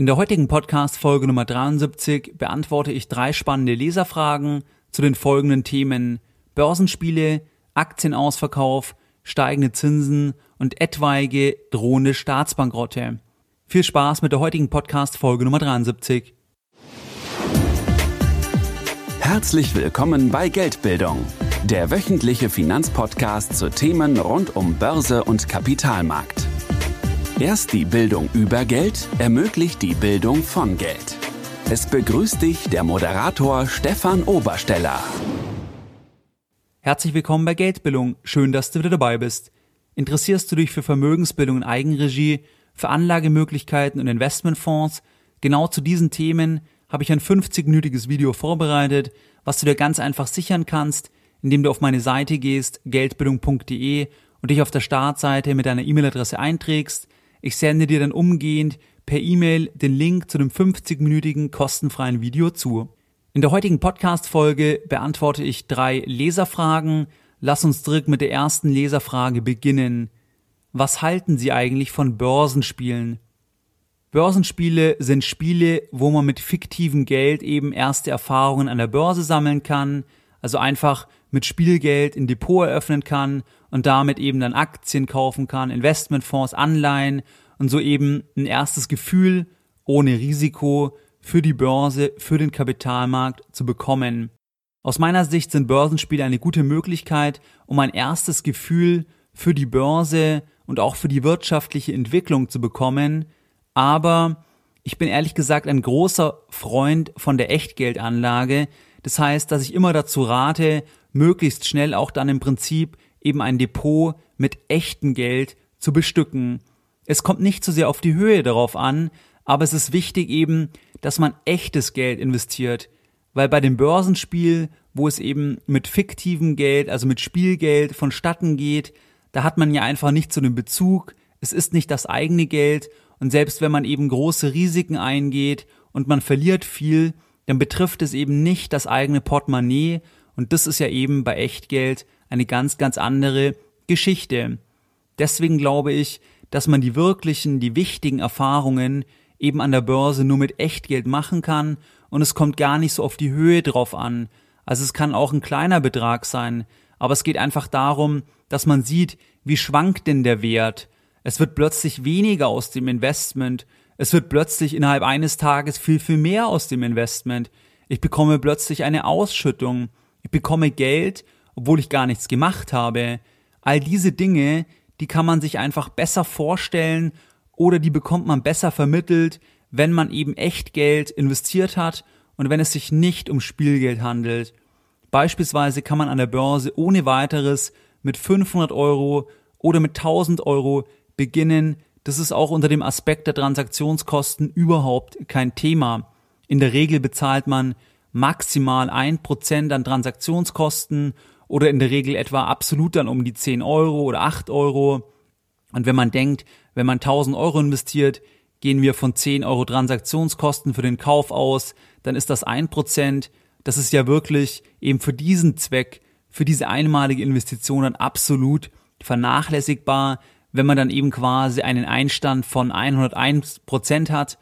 In der heutigen Podcast-Folge Nummer 73 beantworte ich drei spannende Leserfragen zu den folgenden Themen Börsenspiele, Aktienausverkauf, steigende Zinsen und etwaige drohende Staatsbankrotte. Viel Spaß mit der heutigen Podcast-Folge Nummer 73. Herzlich willkommen bei Geldbildung, der wöchentliche Finanzpodcast zu Themen rund um Börse und Kapitalmarkt. Erst die Bildung über Geld ermöglicht die Bildung von Geld. Es begrüßt dich der Moderator Stefan Obersteller. Herzlich willkommen bei Geldbildung. Schön, dass du wieder dabei bist. Interessierst du dich für Vermögensbildung in Eigenregie, für Anlagemöglichkeiten und Investmentfonds? Genau zu diesen Themen habe ich ein 50-minütiges Video vorbereitet, was du dir ganz einfach sichern kannst, indem du auf meine Seite gehst, geldbildung.de und dich auf der Startseite mit deiner E-Mail-Adresse einträgst. Ich sende dir dann umgehend per E-Mail den Link zu dem 50-minütigen kostenfreien Video zu. In der heutigen Podcast-Folge beantworte ich drei Leserfragen. Lass uns direkt mit der ersten Leserfrage beginnen. Was halten Sie eigentlich von Börsenspielen? Börsenspiele sind Spiele, wo man mit fiktivem Geld eben erste Erfahrungen an der Börse sammeln kann, also einfach mit Spielgeld ein Depot eröffnen kann und damit eben dann Aktien kaufen kann, Investmentfonds, Anleihen und so eben ein erstes Gefühl ohne Risiko für die Börse, für den Kapitalmarkt zu bekommen. Aus meiner Sicht sind Börsenspiele eine gute Möglichkeit, um ein erstes Gefühl für die Börse und auch für die wirtschaftliche Entwicklung zu bekommen, aber ich bin ehrlich gesagt ein großer Freund von der Echtgeldanlage. Das heißt, dass ich immer dazu rate, möglichst schnell auch dann im Prinzip eben ein Depot mit echtem Geld zu bestücken. Es kommt nicht so sehr auf die Höhe darauf an, aber es ist wichtig eben, dass man echtes Geld investiert, weil bei dem Börsenspiel, wo es eben mit fiktivem Geld, also mit Spielgeld vonstatten geht, da hat man ja einfach nicht so den Bezug, es ist nicht das eigene Geld. Und selbst wenn man eben große Risiken eingeht und man verliert viel, dann betrifft es eben nicht das eigene Portemonnaie und das ist ja eben bei Echtgeld eine ganz, ganz andere Geschichte. Deswegen glaube ich, dass man die wirklichen, die wichtigen Erfahrungen eben an der Börse nur mit Echtgeld machen kann und es kommt gar nicht so auf die Höhe drauf an. Also es kann auch ein kleiner Betrag sein, aber es geht einfach darum, dass man sieht, wie schwankt denn der Wert. Es wird plötzlich weniger aus dem Investment, es wird plötzlich innerhalb eines Tages viel, viel mehr aus dem Investment. Ich bekomme plötzlich eine Ausschüttung ich bekomme Geld, obwohl ich gar nichts gemacht habe. All diese Dinge, die kann man sich einfach besser vorstellen oder die bekommt man besser vermittelt, wenn man eben echt Geld investiert hat und wenn es sich nicht um Spielgeld handelt. Beispielsweise kann man an der Börse ohne weiteres mit 500 Euro oder mit 1000 Euro beginnen. Das ist auch unter dem Aspekt der Transaktionskosten überhaupt kein Thema. In der Regel bezahlt man maximal ein Prozent an Transaktionskosten oder in der Regel etwa absolut dann um die 10 Euro oder 8 Euro. Und wenn man denkt, wenn man 1000 Euro investiert, gehen wir von 10 Euro Transaktionskosten für den Kauf aus, dann ist das ein Prozent. Das ist ja wirklich eben für diesen Zweck, für diese einmalige Investition dann absolut vernachlässigbar, wenn man dann eben quasi einen Einstand von 101 Prozent hat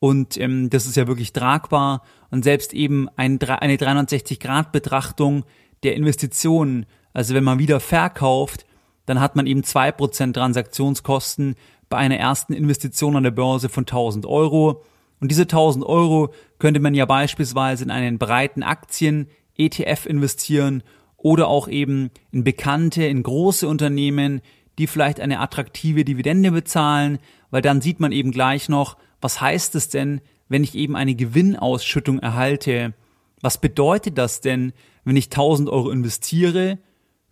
und ähm, das ist ja wirklich tragbar. Und selbst eben ein, eine 360-Grad-Betrachtung der Investitionen, also wenn man wieder verkauft, dann hat man eben zwei Prozent Transaktionskosten bei einer ersten Investition an der Börse von 1000 Euro. Und diese 1000 Euro könnte man ja beispielsweise in einen breiten Aktien ETF investieren oder auch eben in bekannte, in große Unternehmen, die vielleicht eine attraktive Dividende bezahlen, weil dann sieht man eben gleich noch, was heißt es denn, wenn ich eben eine Gewinnausschüttung erhalte? Was bedeutet das denn, wenn ich 1000 Euro investiere,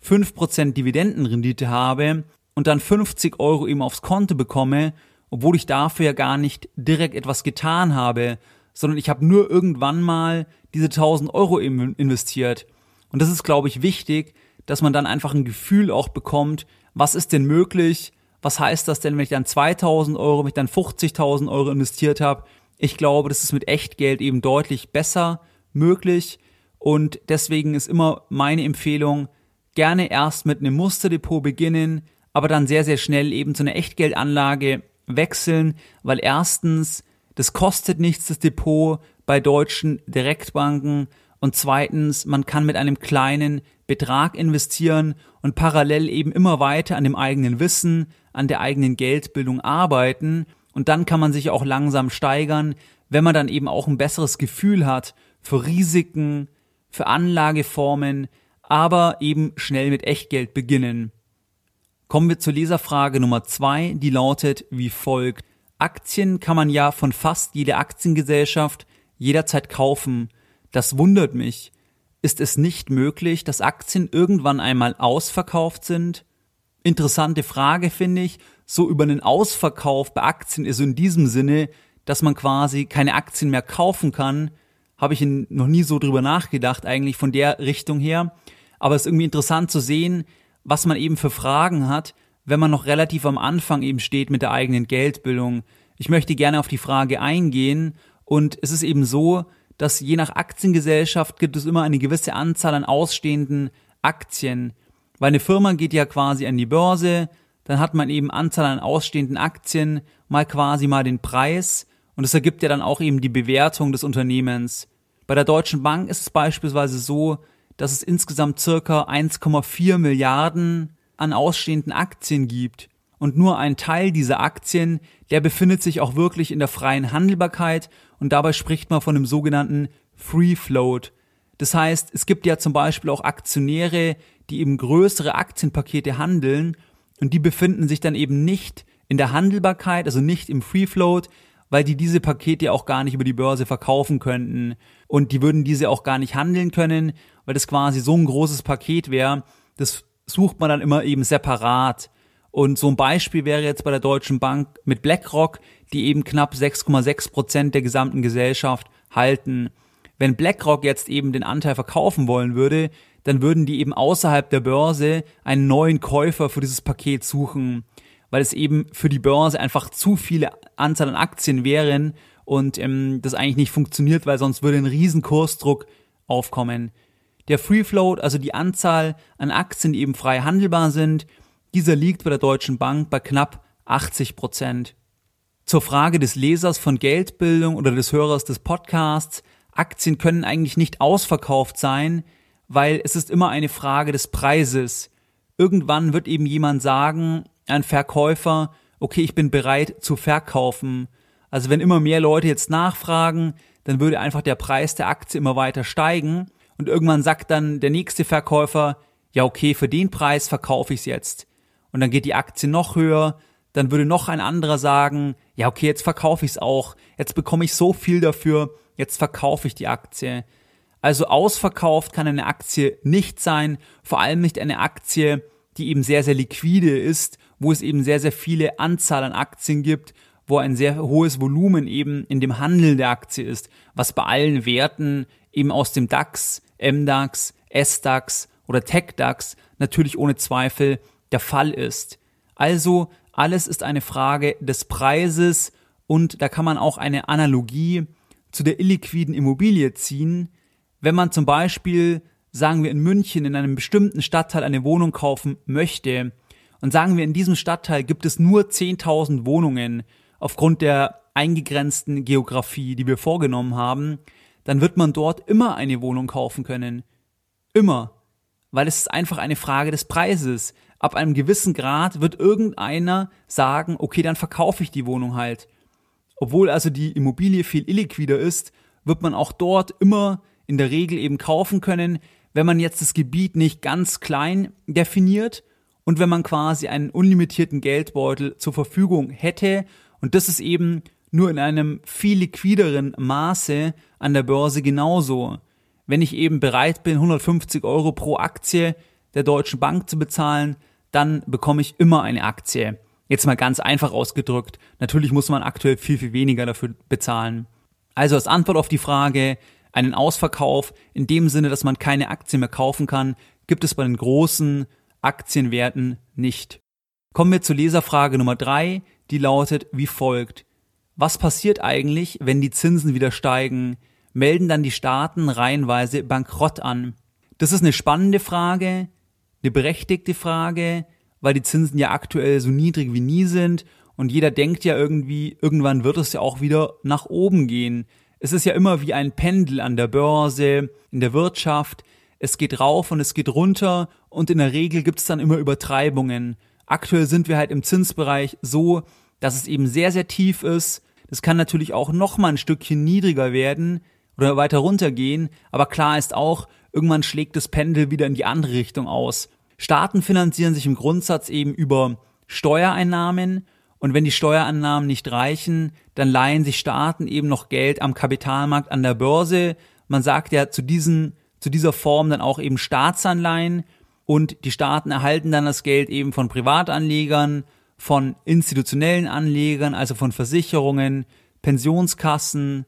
5% Dividendenrendite habe und dann 50 Euro eben aufs Konto bekomme, obwohl ich dafür ja gar nicht direkt etwas getan habe, sondern ich habe nur irgendwann mal diese 1000 Euro eben investiert. Und das ist, glaube ich, wichtig, dass man dann einfach ein Gefühl auch bekommt, was ist denn möglich, was heißt das denn, wenn ich dann 2000 Euro, wenn ich dann 50.000 Euro investiert habe? Ich glaube, das ist mit Echtgeld eben deutlich besser möglich und deswegen ist immer meine Empfehlung, gerne erst mit einem Musterdepot beginnen, aber dann sehr, sehr schnell eben zu einer Echtgeldanlage wechseln, weil erstens das kostet nichts, das Depot bei deutschen Direktbanken. Und zweitens, man kann mit einem kleinen Betrag investieren und parallel eben immer weiter an dem eigenen Wissen, an der eigenen Geldbildung arbeiten. Und dann kann man sich auch langsam steigern, wenn man dann eben auch ein besseres Gefühl hat für Risiken, für Anlageformen, aber eben schnell mit Echtgeld beginnen. Kommen wir zur Leserfrage Nummer zwei, die lautet wie folgt. Aktien kann man ja von fast jeder Aktiengesellschaft jederzeit kaufen. Das wundert mich. Ist es nicht möglich, dass Aktien irgendwann einmal ausverkauft sind? Interessante Frage finde ich. So über einen Ausverkauf bei Aktien ist in diesem Sinne, dass man quasi keine Aktien mehr kaufen kann, habe ich noch nie so drüber nachgedacht, eigentlich von der Richtung her. Aber es ist irgendwie interessant zu sehen, was man eben für Fragen hat, wenn man noch relativ am Anfang eben steht mit der eigenen Geldbildung. Ich möchte gerne auf die Frage eingehen und es ist eben so, dass je nach Aktiengesellschaft gibt es immer eine gewisse Anzahl an ausstehenden Aktien. Weil eine Firma geht ja quasi an die Börse, dann hat man eben Anzahl an ausstehenden Aktien, mal quasi mal den Preis und das ergibt ja dann auch eben die Bewertung des Unternehmens. Bei der Deutschen Bank ist es beispielsweise so, dass es insgesamt circa 1,4 Milliarden an ausstehenden Aktien gibt. Und nur ein Teil dieser Aktien, der befindet sich auch wirklich in der freien Handelbarkeit und dabei spricht man von dem sogenannten Free Float. Das heißt, es gibt ja zum Beispiel auch Aktionäre, die eben größere Aktienpakete handeln und die befinden sich dann eben nicht in der Handelbarkeit, also nicht im Free Float, weil die diese Pakete auch gar nicht über die Börse verkaufen könnten und die würden diese auch gar nicht handeln können, weil das quasi so ein großes Paket wäre. Das sucht man dann immer eben separat. Und so ein Beispiel wäre jetzt bei der Deutschen Bank mit BlackRock, die eben knapp 6,6 Prozent der gesamten Gesellschaft halten. Wenn BlackRock jetzt eben den Anteil verkaufen wollen würde, dann würden die eben außerhalb der Börse einen neuen Käufer für dieses Paket suchen weil es eben für die Börse einfach zu viele Anzahl an Aktien wären und ähm, das eigentlich nicht funktioniert, weil sonst würde ein riesen Kursdruck aufkommen. Der Free Float, also die Anzahl an Aktien, die eben frei handelbar sind, dieser liegt bei der Deutschen Bank bei knapp 80 Prozent. Zur Frage des Lesers von Geldbildung oder des Hörers des Podcasts, Aktien können eigentlich nicht ausverkauft sein, weil es ist immer eine Frage des Preises. Irgendwann wird eben jemand sagen, ein Verkäufer, okay, ich bin bereit zu verkaufen. Also wenn immer mehr Leute jetzt nachfragen, dann würde einfach der Preis der Aktie immer weiter steigen und irgendwann sagt dann der nächste Verkäufer, ja okay, für den Preis verkaufe ich es jetzt. Und dann geht die Aktie noch höher, dann würde noch ein anderer sagen, ja okay, jetzt verkaufe ich es auch, jetzt bekomme ich so viel dafür, jetzt verkaufe ich die Aktie. Also ausverkauft kann eine Aktie nicht sein, vor allem nicht eine Aktie, die eben sehr, sehr liquide ist wo es eben sehr, sehr viele Anzahl an Aktien gibt, wo ein sehr hohes Volumen eben in dem Handel der Aktie ist, was bei allen Werten eben aus dem DAX, MDAX, SDAX oder TechDAX natürlich ohne Zweifel der Fall ist. Also alles ist eine Frage des Preises und da kann man auch eine Analogie zu der illiquiden Immobilie ziehen. Wenn man zum Beispiel, sagen wir in München, in einem bestimmten Stadtteil eine Wohnung kaufen möchte, und sagen wir, in diesem Stadtteil gibt es nur 10.000 Wohnungen aufgrund der eingegrenzten Geografie, die wir vorgenommen haben, dann wird man dort immer eine Wohnung kaufen können. Immer. Weil es ist einfach eine Frage des Preises. Ab einem gewissen Grad wird irgendeiner sagen, okay, dann verkaufe ich die Wohnung halt. Obwohl also die Immobilie viel illiquider ist, wird man auch dort immer in der Regel eben kaufen können, wenn man jetzt das Gebiet nicht ganz klein definiert, und wenn man quasi einen unlimitierten Geldbeutel zur Verfügung hätte und das ist eben nur in einem viel liquideren Maße an der Börse genauso. Wenn ich eben bereit bin, 150 Euro pro Aktie der Deutschen Bank zu bezahlen, dann bekomme ich immer eine Aktie. Jetzt mal ganz einfach ausgedrückt. Natürlich muss man aktuell viel, viel weniger dafür bezahlen. Also als Antwort auf die Frage, einen Ausverkauf in dem Sinne, dass man keine Aktien mehr kaufen kann, gibt es bei den großen Aktienwerten nicht. Kommen wir zur Leserfrage Nummer drei, die lautet wie folgt. Was passiert eigentlich, wenn die Zinsen wieder steigen? Melden dann die Staaten reihenweise Bankrott an? Das ist eine spannende Frage, eine berechtigte Frage, weil die Zinsen ja aktuell so niedrig wie nie sind Und jeder denkt ja irgendwie, irgendwann wird es ja auch wieder nach oben gehen. Es ist ja immer wie ein Pendel an der Börse, in der Wirtschaft. Es geht rauf und es geht runter und in der Regel gibt es dann immer Übertreibungen. Aktuell sind wir halt im Zinsbereich so, dass es eben sehr, sehr tief ist. Das kann natürlich auch noch mal ein Stückchen niedriger werden oder weiter runtergehen, aber klar ist auch, irgendwann schlägt das Pendel wieder in die andere Richtung aus. Staaten finanzieren sich im Grundsatz eben über Steuereinnahmen und wenn die Steuereinnahmen nicht reichen, dann leihen sich Staaten eben noch Geld am Kapitalmarkt an der Börse. Man sagt ja zu diesen, zu dieser Form dann auch eben Staatsanleihen und die Staaten erhalten dann das Geld eben von Privatanlegern, von institutionellen Anlegern, also von Versicherungen, Pensionskassen,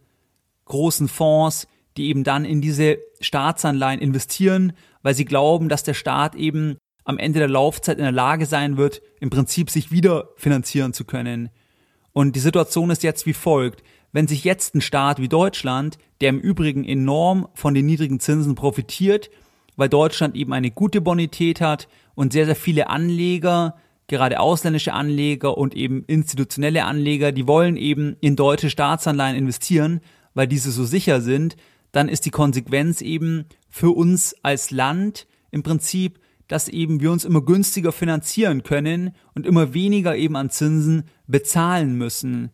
großen Fonds, die eben dann in diese Staatsanleihen investieren, weil sie glauben, dass der Staat eben am Ende der Laufzeit in der Lage sein wird, im Prinzip sich wieder finanzieren zu können. Und die Situation ist jetzt wie folgt. Wenn sich jetzt ein Staat wie Deutschland, der im Übrigen enorm von den niedrigen Zinsen profitiert, weil Deutschland eben eine gute Bonität hat und sehr, sehr viele Anleger, gerade ausländische Anleger und eben institutionelle Anleger, die wollen eben in deutsche Staatsanleihen investieren, weil diese so sicher sind, dann ist die Konsequenz eben für uns als Land im Prinzip, dass eben wir uns immer günstiger finanzieren können und immer weniger eben an Zinsen bezahlen müssen.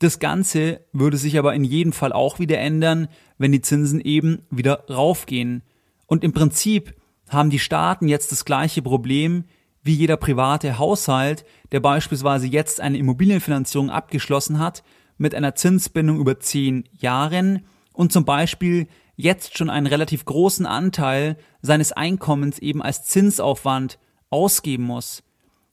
Das Ganze würde sich aber in jedem Fall auch wieder ändern, wenn die Zinsen eben wieder raufgehen. Und im Prinzip haben die Staaten jetzt das gleiche Problem wie jeder private Haushalt, der beispielsweise jetzt eine Immobilienfinanzierung abgeschlossen hat mit einer Zinsbindung über zehn Jahren und zum Beispiel jetzt schon einen relativ großen Anteil seines Einkommens eben als Zinsaufwand ausgeben muss.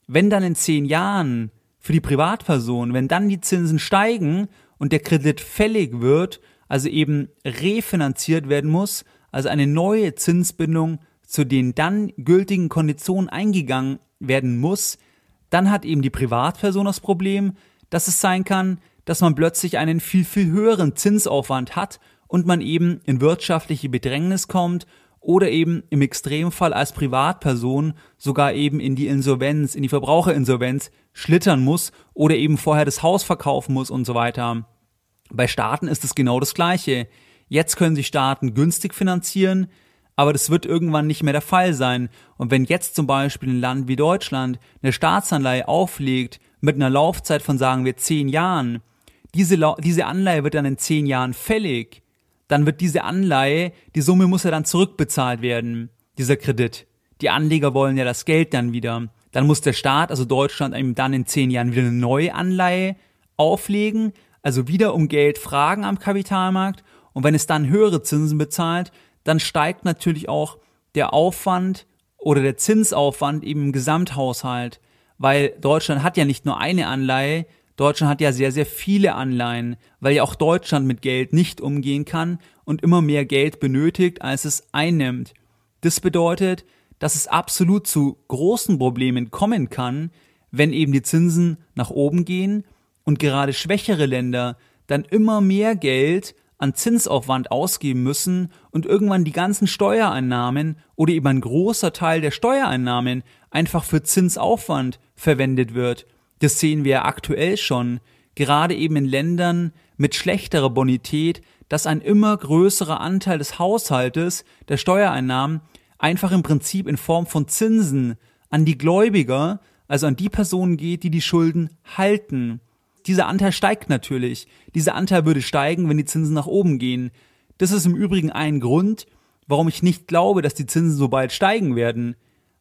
Wenn dann in zehn Jahren für die Privatperson, wenn dann die Zinsen steigen und der Kredit fällig wird, also eben refinanziert werden muss, also eine neue Zinsbindung zu den dann gültigen Konditionen eingegangen werden muss, dann hat eben die Privatperson das Problem, dass es sein kann, dass man plötzlich einen viel, viel höheren Zinsaufwand hat und man eben in wirtschaftliche Bedrängnis kommt oder eben im Extremfall als Privatperson sogar eben in die Insolvenz, in die Verbraucherinsolvenz schlittern muss oder eben vorher das Haus verkaufen muss und so weiter. Bei Staaten ist es genau das Gleiche. Jetzt können sich Staaten günstig finanzieren, aber das wird irgendwann nicht mehr der Fall sein. Und wenn jetzt zum Beispiel ein Land wie Deutschland eine Staatsanleihe auflegt mit einer Laufzeit von sagen wir zehn Jahren, diese, diese Anleihe wird dann in zehn Jahren fällig, dann wird diese Anleihe, die Summe muss ja dann zurückbezahlt werden, dieser Kredit. Die Anleger wollen ja das Geld dann wieder. Dann muss der Staat, also Deutschland, eben dann in zehn Jahren wieder eine neue Anleihe auflegen, also wieder um Geld fragen am Kapitalmarkt. Und wenn es dann höhere Zinsen bezahlt, dann steigt natürlich auch der Aufwand oder der Zinsaufwand eben im Gesamthaushalt, weil Deutschland hat ja nicht nur eine Anleihe, Deutschland hat ja sehr, sehr viele Anleihen, weil ja auch Deutschland mit Geld nicht umgehen kann und immer mehr Geld benötigt, als es einnimmt. Das bedeutet, dass es absolut zu großen Problemen kommen kann, wenn eben die Zinsen nach oben gehen und gerade schwächere Länder dann immer mehr Geld an Zinsaufwand ausgeben müssen und irgendwann die ganzen Steuereinnahmen oder eben ein großer Teil der Steuereinnahmen einfach für Zinsaufwand verwendet wird. Das sehen wir aktuell schon, gerade eben in Ländern mit schlechterer Bonität, dass ein immer größerer Anteil des Haushaltes der Steuereinnahmen einfach im Prinzip in Form von Zinsen an die Gläubiger, also an die Personen geht, die die Schulden halten. Dieser Anteil steigt natürlich. Dieser Anteil würde steigen, wenn die Zinsen nach oben gehen. Das ist im Übrigen ein Grund, warum ich nicht glaube, dass die Zinsen so bald steigen werden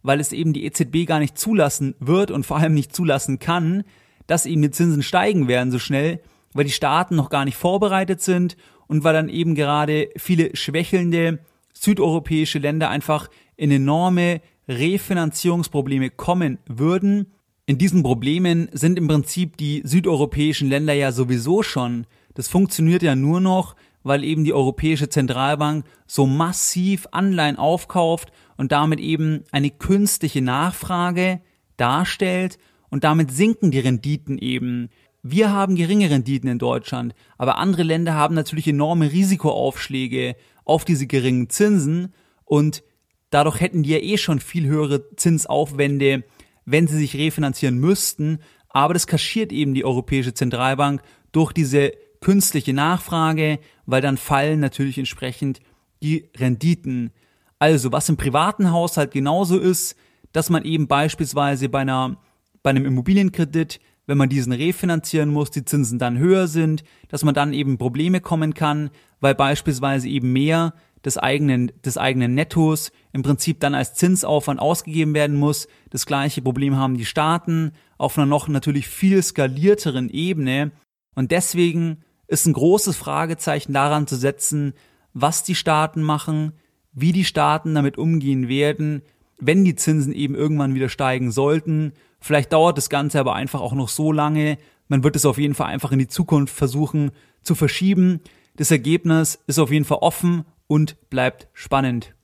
weil es eben die EZB gar nicht zulassen wird und vor allem nicht zulassen kann, dass eben die Zinsen steigen werden so schnell, weil die Staaten noch gar nicht vorbereitet sind und weil dann eben gerade viele schwächelnde südeuropäische Länder einfach in enorme Refinanzierungsprobleme kommen würden. In diesen Problemen sind im Prinzip die südeuropäischen Länder ja sowieso schon. Das funktioniert ja nur noch, weil eben die Europäische Zentralbank so massiv Anleihen aufkauft und damit eben eine künstliche Nachfrage darstellt und damit sinken die Renditen eben. Wir haben geringe Renditen in Deutschland, aber andere Länder haben natürlich enorme Risikoaufschläge auf diese geringen Zinsen und dadurch hätten die ja eh schon viel höhere Zinsaufwände, wenn sie sich refinanzieren müssten, aber das kaschiert eben die Europäische Zentralbank durch diese künstliche Nachfrage, weil dann fallen natürlich entsprechend die Renditen. Also, was im privaten Haushalt genauso ist, dass man eben beispielsweise bei einer, bei einem Immobilienkredit, wenn man diesen refinanzieren muss, die Zinsen dann höher sind, dass man dann eben Probleme kommen kann, weil beispielsweise eben mehr des eigenen, des eigenen Nettos im Prinzip dann als Zinsaufwand ausgegeben werden muss. Das gleiche Problem haben die Staaten auf einer noch natürlich viel skalierteren Ebene. Und deswegen ist ein großes Fragezeichen daran zu setzen, was die Staaten machen, wie die Staaten damit umgehen werden, wenn die Zinsen eben irgendwann wieder steigen sollten. Vielleicht dauert das Ganze aber einfach auch noch so lange. Man wird es auf jeden Fall einfach in die Zukunft versuchen zu verschieben. Das Ergebnis ist auf jeden Fall offen und bleibt spannend.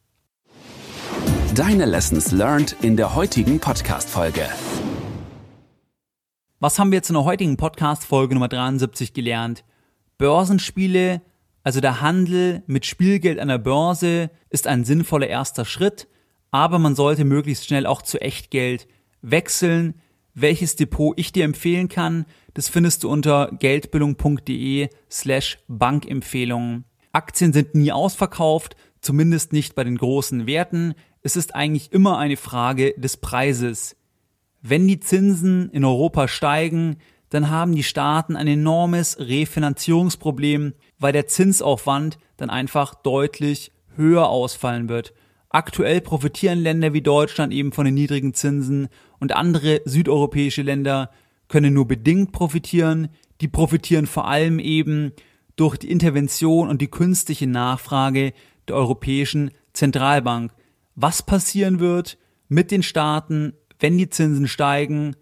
Deine Lessons learned in der heutigen Podcast-Folge. Was haben wir jetzt in der heutigen Podcast-Folge Nummer 73 gelernt? Börsenspiele, also der Handel mit Spielgeld an der Börse, ist ein sinnvoller erster Schritt, aber man sollte möglichst schnell auch zu Echtgeld wechseln. Welches Depot ich dir empfehlen kann, das findest du unter geldbildung.de slash Bankempfehlungen. Aktien sind nie ausverkauft, zumindest nicht bei den großen Werten. Es ist eigentlich immer eine Frage des Preises. Wenn die Zinsen in Europa steigen, dann haben die Staaten ein enormes Refinanzierungsproblem, weil der Zinsaufwand dann einfach deutlich höher ausfallen wird. Aktuell profitieren Länder wie Deutschland eben von den niedrigen Zinsen und andere südeuropäische Länder können nur bedingt profitieren. Die profitieren vor allem eben durch die Intervention und die künstliche Nachfrage der Europäischen Zentralbank. Was passieren wird mit den Staaten, wenn die Zinsen steigen,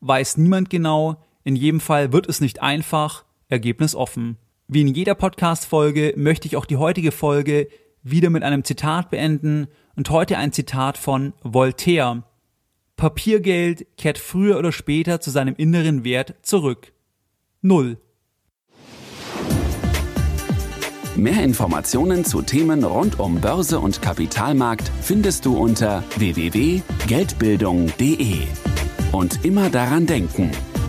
weiß niemand genau. In jedem Fall wird es nicht einfach, Ergebnis offen. Wie in jeder Podcast-Folge möchte ich auch die heutige Folge wieder mit einem Zitat beenden und heute ein Zitat von Voltaire. Papiergeld kehrt früher oder später zu seinem inneren Wert zurück. Null. Mehr Informationen zu Themen rund um Börse und Kapitalmarkt findest du unter www.geldbildung.de. Und immer daran denken,